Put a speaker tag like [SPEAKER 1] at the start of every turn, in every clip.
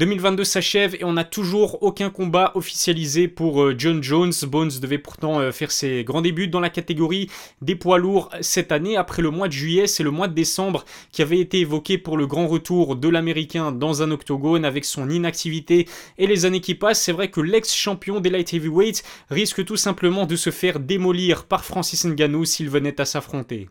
[SPEAKER 1] 2022 s'achève et on n'a toujours aucun combat officialisé pour euh, John Jones. Bones devait pourtant euh, faire ses grands débuts dans la catégorie des poids lourds cette année. Après le mois de juillet, c'est le mois de décembre qui avait été évoqué pour le grand retour de l'Américain dans un octogone avec son inactivité et les années qui passent. C'est vrai que l'ex-champion des light heavyweights risque tout simplement de se faire démolir par Francis Ngannou s'il venait à s'affronter.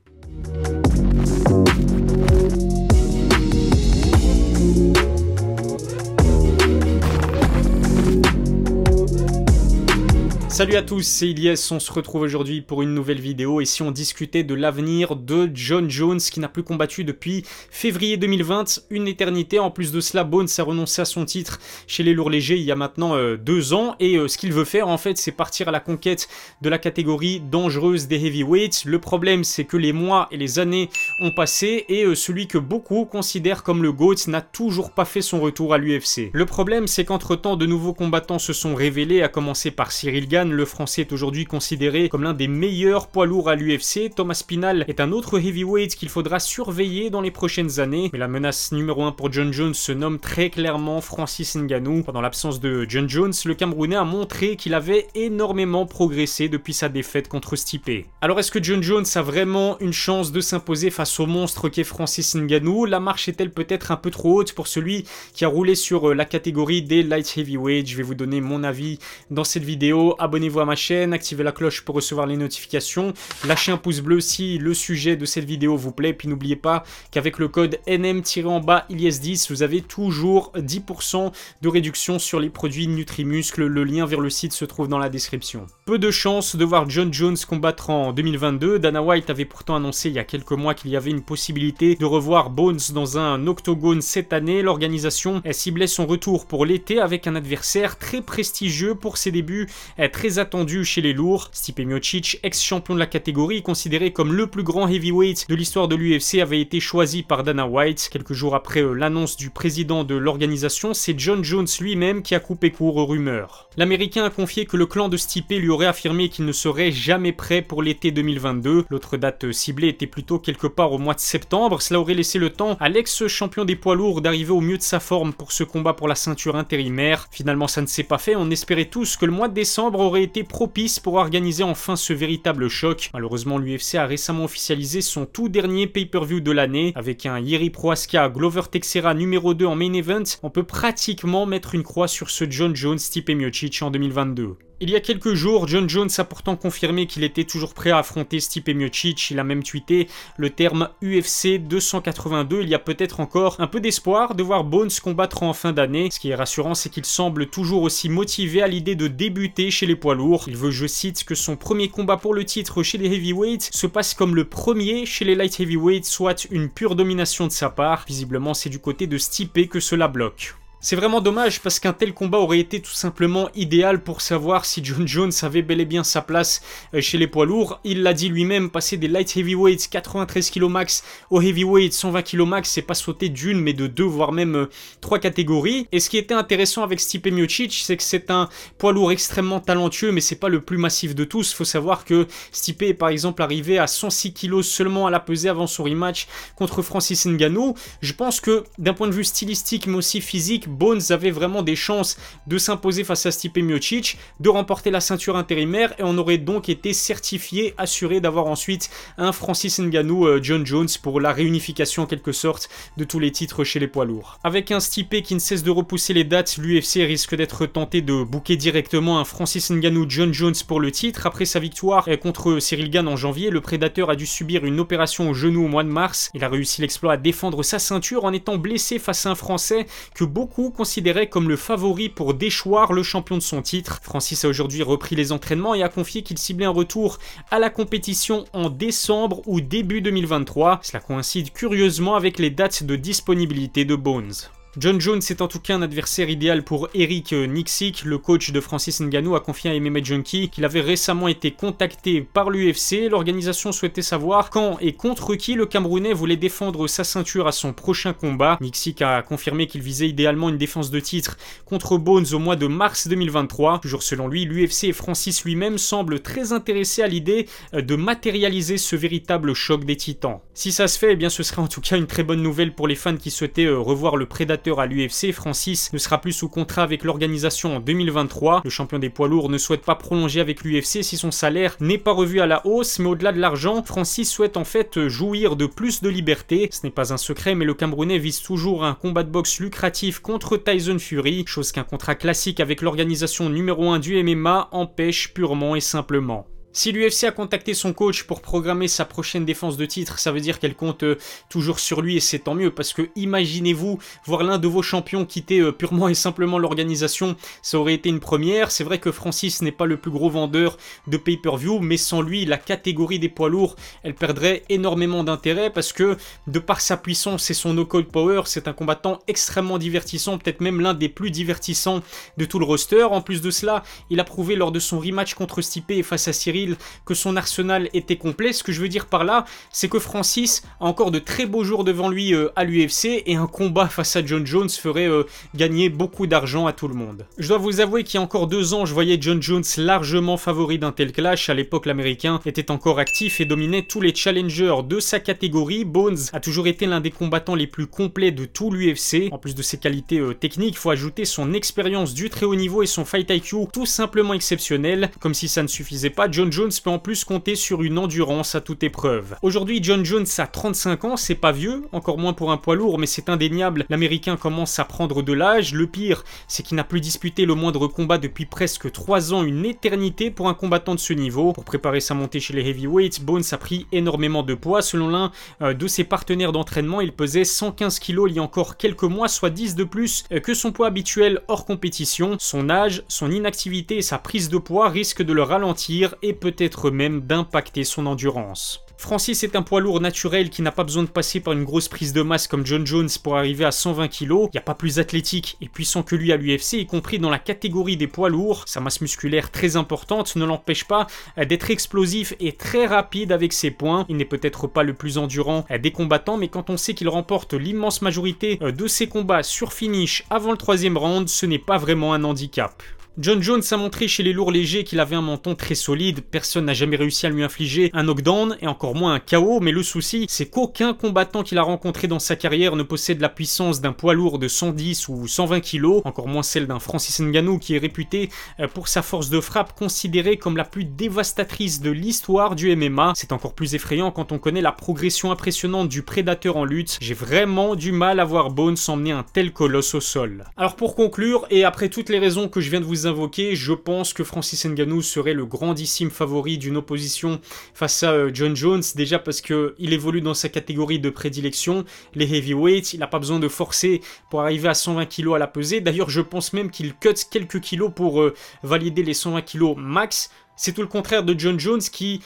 [SPEAKER 1] Salut à tous, c'est Ilyes, on se retrouve aujourd'hui pour une nouvelle vidéo et si on discutait de l'avenir de John Jones qui n'a plus combattu depuis février 2020, une éternité. En plus de cela, Bones a renoncé à son titre chez les lourds légers il y a maintenant euh, deux ans et euh, ce qu'il veut faire en fait c'est partir à la conquête de la catégorie dangereuse des heavyweights. Le problème c'est que les mois et les années ont passé et euh, celui que beaucoup considèrent comme le GOAT n'a toujours pas fait son retour à l'UFC. Le problème c'est qu'entre temps de nouveaux combattants se sont révélés, à commencer par Cyril Gann le français est aujourd'hui considéré comme l'un des meilleurs poids lourds à l'UFC. Thomas Spinal est un autre heavyweight qu'il faudra surveiller dans les prochaines années. Mais la menace numéro 1 pour John Jones se nomme très clairement Francis Ngannou. Pendant l'absence de John Jones, le Camerounais a montré qu'il avait énormément progressé depuis sa défaite contre Stipe. Alors est-ce que John Jones a vraiment une chance de s'imposer face au monstre qu'est Francis Ngannou? La marche est-elle peut-être un peu trop haute pour celui qui a roulé sur euh, la catégorie des light heavyweight Je vais vous donner mon avis dans cette vidéo abonnez-vous à ma chaîne, activez la cloche pour recevoir les notifications, lâchez un pouce bleu si le sujet de cette vidéo vous plaît, puis n'oubliez pas qu'avec le code NM-en-bas ILS10, vous avez toujours 10% de réduction sur les produits Nutrimuscle, le lien vers le site se trouve dans la description. Peu de chance de voir John Jones combattre en 2022, Dana White avait pourtant annoncé il y a quelques mois qu'il y avait une possibilité de revoir Bones dans un octogone cette année, l'organisation ciblait son retour pour l'été avec un adversaire très prestigieux pour ses débuts, très très attendu chez les lourds. Stipe Miocic, ex-champion de la catégorie, considéré comme le plus grand heavyweight de l'histoire de l'UFC, avait été choisi par Dana White. Quelques jours après euh, l'annonce du président de l'organisation, c'est John Jones lui-même qui a coupé court aux rumeurs. L'Américain a confié que le clan de Stipe lui aurait affirmé qu'il ne serait jamais prêt pour l'été 2022. L'autre date ciblée était plutôt quelque part au mois de septembre. Cela aurait laissé le temps à l'ex-champion des poids lourds d'arriver au mieux de sa forme pour ce combat pour la ceinture intérimaire. Finalement, ça ne s'est pas fait. On espérait tous que le mois de décembre aurait été propice pour organiser enfin ce véritable choc. Malheureusement, l'UFC a récemment officialisé son tout dernier pay-per-view de l'année avec un Yeri Glover Texera numéro 2 en main event. On peut pratiquement mettre une croix sur ce John Jones Stipe Miocic en 2022. Il y a quelques jours, John Jones a pourtant confirmé qu'il était toujours prêt à affronter Stipe Miocic. Il a même tweeté le terme UFC 282. Il y a peut-être encore un peu d'espoir de voir Bones combattre en fin d'année. Ce qui est rassurant, c'est qu'il semble toujours aussi motivé à l'idée de débuter chez les poids lourds. Il veut, je cite, que son premier combat pour le titre chez les heavyweights se passe comme le premier chez les light heavyweights, soit une pure domination de sa part. Visiblement, c'est du côté de Stipe que cela bloque. C'est vraiment dommage parce qu'un tel combat aurait été tout simplement idéal pour savoir si John Jones avait bel et bien sa place euh, chez les poids lourds. Il l'a dit lui-même, passer des light heavyweights 93 kg max au heavyweight 120 kg max, c'est pas sauter d'une mais de deux voire même euh, trois catégories. Et ce qui était intéressant avec Stipe Miocic, c'est que c'est un poids lourd extrêmement talentueux mais c'est pas le plus massif de tous. Faut savoir que Stipe est par exemple arrivé à 106 kg seulement à la pesée avant son rematch contre Francis Ngannou. Je pense que d'un point de vue stylistique mais aussi physique, Bones avait vraiment des chances de s'imposer face à Stipe Miocic, de remporter la ceinture intérimaire et on aurait donc été certifié, assuré d'avoir ensuite un Francis Ngannou euh, John Jones pour la réunification en quelque sorte de tous les titres chez les poids lourds. Avec un Stipe qui ne cesse de repousser les dates, l'UFC risque d'être tenté de booker directement un Francis Ngannou John Jones pour le titre. Après sa victoire euh, contre Cyril Gann en janvier, le prédateur a dû subir une opération au genou au mois de mars. Il a réussi l'exploit à défendre sa ceinture en étant blessé face à un Français que beaucoup considéré comme le favori pour déchoir le champion de son titre. Francis a aujourd'hui repris les entraînements et a confié qu'il ciblait un retour à la compétition en décembre ou début 2023. Cela coïncide curieusement avec les dates de disponibilité de Bones. John Jones est en tout cas un adversaire idéal pour Eric Nixick, le coach de Francis Ngannou a confié à MMA Junkie qu'il avait récemment été contacté par l'UFC. L'organisation souhaitait savoir quand et contre qui le Camerounais voulait défendre sa ceinture à son prochain combat. Nixick a confirmé qu'il visait idéalement une défense de titre contre Bones au mois de mars 2023. Toujours selon lui, l'UFC et Francis lui-même semblent très intéressés à l'idée de matérialiser ce véritable choc des titans. Si ça se fait, eh bien ce serait en tout cas une très bonne nouvelle pour les fans qui souhaitaient euh, revoir le prédateur à l'UFC, Francis ne sera plus sous contrat avec l'organisation en 2023. Le champion des poids lourds ne souhaite pas prolonger avec l'UFC si son salaire n'est pas revu à la hausse, mais au-delà de l'argent, Francis souhaite en fait jouir de plus de liberté. Ce n'est pas un secret, mais le Camerounais vise toujours un combat de boxe lucratif contre Tyson Fury, chose qu'un contrat classique avec l'organisation numéro 1 du MMA empêche purement et simplement. Si l'UFC a contacté son coach pour programmer sa prochaine défense de titre, ça veut dire qu'elle compte euh, toujours sur lui et c'est tant mieux parce que imaginez-vous voir l'un de vos champions quitter euh, purement et simplement l'organisation, ça aurait été une première. C'est vrai que Francis n'est pas le plus gros vendeur de pay-per-view, mais sans lui, la catégorie des poids lourds, elle perdrait énormément d'intérêt parce que de par sa puissance et son no-code power, c'est un combattant extrêmement divertissant, peut-être même l'un des plus divertissants de tout le roster. En plus de cela, il a prouvé lors de son rematch contre Stipe et face à Cyril que son arsenal était complet. Ce que je veux dire par là, c'est que Francis a encore de très beaux jours devant lui euh, à l'UFC et un combat face à John Jones ferait euh, gagner beaucoup d'argent à tout le monde. Je dois vous avouer qu'il y a encore deux ans, je voyais John Jones largement favori d'un tel clash. À l'époque, l'américain était encore actif et dominait tous les challengers de sa catégorie. Bones a toujours été l'un des combattants les plus complets de tout l'UFC. En plus de ses qualités euh, techniques, il faut ajouter son expérience du très haut niveau et son fight IQ tout simplement exceptionnel. Comme si ça ne suffisait pas, John Jones peut en plus compter sur une endurance à toute épreuve. Aujourd'hui, John Jones a 35 ans, c'est pas vieux, encore moins pour un poids lourd, mais c'est indéniable, l'américain commence à prendre de l'âge. Le pire, c'est qu'il n'a plus disputé le moindre combat depuis presque 3 ans, une éternité pour un combattant de ce niveau. Pour préparer sa montée chez les heavyweights, Bones a pris énormément de poids. Selon l'un euh, de ses partenaires d'entraînement, il pesait 115 kg il y a encore quelques mois, soit 10 de plus euh, que son poids habituel hors compétition. Son âge, son inactivité et sa prise de poids risquent de le ralentir et peut-être même d'impacter son endurance. Francis est un poids lourd naturel qui n'a pas besoin de passer par une grosse prise de masse comme John Jones pour arriver à 120 kg. Il n'y a pas plus athlétique et puissant que lui à l'UFC, y compris dans la catégorie des poids lourds. Sa masse musculaire très importante ne l'empêche pas d'être explosif et très rapide avec ses points. Il n'est peut-être pas le plus endurant des combattants, mais quand on sait qu'il remporte l'immense majorité de ses combats sur finish avant le troisième round, ce n'est pas vraiment un handicap. John Jones a montré chez les lourds légers qu'il avait un menton très solide, personne n'a jamais réussi à lui infliger un knockdown et encore moins un KO, mais le souci c'est qu'aucun combattant qu'il a rencontré dans sa carrière ne possède la puissance d'un poids lourd de 110 ou 120 kg, encore moins celle d'un Francis Ngannou qui est réputé euh, pour sa force de frappe considérée comme la plus dévastatrice de l'histoire du MMA. C'est encore plus effrayant quand on connaît la progression impressionnante du prédateur en lutte. J'ai vraiment du mal à voir Bones emmener un tel colosse au sol. Alors pour conclure, et après toutes les raisons que je viens de vous invoqués, je pense que Francis Ngannou serait le grandissime favori d'une opposition face à euh, John Jones, déjà parce qu'il évolue dans sa catégorie de prédilection, les heavyweights, il n'a pas besoin de forcer pour arriver à 120 kg à la pesée, d'ailleurs je pense même qu'il cut quelques kilos pour euh, valider les 120 kg max, c'est tout le contraire de John Jones qui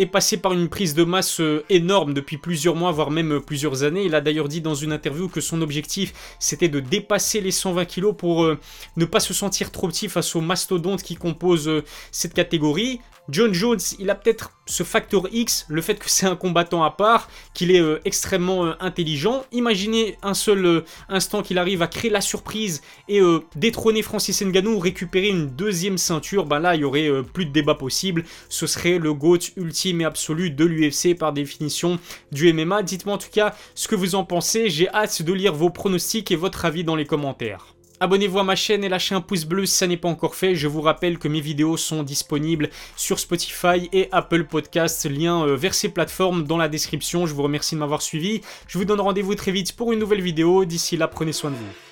[SPEAKER 1] est passé par une prise de masse euh, énorme depuis plusieurs mois, voire même euh, plusieurs années. Il a d'ailleurs dit dans une interview que son objectif, c'était de dépasser les 120 kg pour euh, ne pas se sentir trop petit face aux mastodontes qui composent cette catégorie. John Jones, il a peut-être ce facteur X, le fait que c'est un combattant à part, qu'il est euh, extrêmement euh, intelligent. Imaginez un seul euh, instant qu'il arrive à créer la surprise et détrôner Francis Ngannou, récupérer une deuxième ceinture, ben là il y aurait plus de débat possible. Ce serait le GOAT ultime et absolu de l'UFC par définition du MMA. Dites-moi en tout cas ce que vous en pensez. J'ai hâte de lire vos pronostics et votre avis dans les commentaires. Abonnez-vous à ma chaîne et lâchez un pouce bleu si ça n'est pas encore fait. Je vous rappelle que mes vidéos sont disponibles sur Spotify et Apple Podcasts. Lien euh, vers ces plateformes dans la description. Je vous remercie de m'avoir suivi. Je vous donne rendez-vous très vite pour une nouvelle vidéo. D'ici là, prenez soin de vous.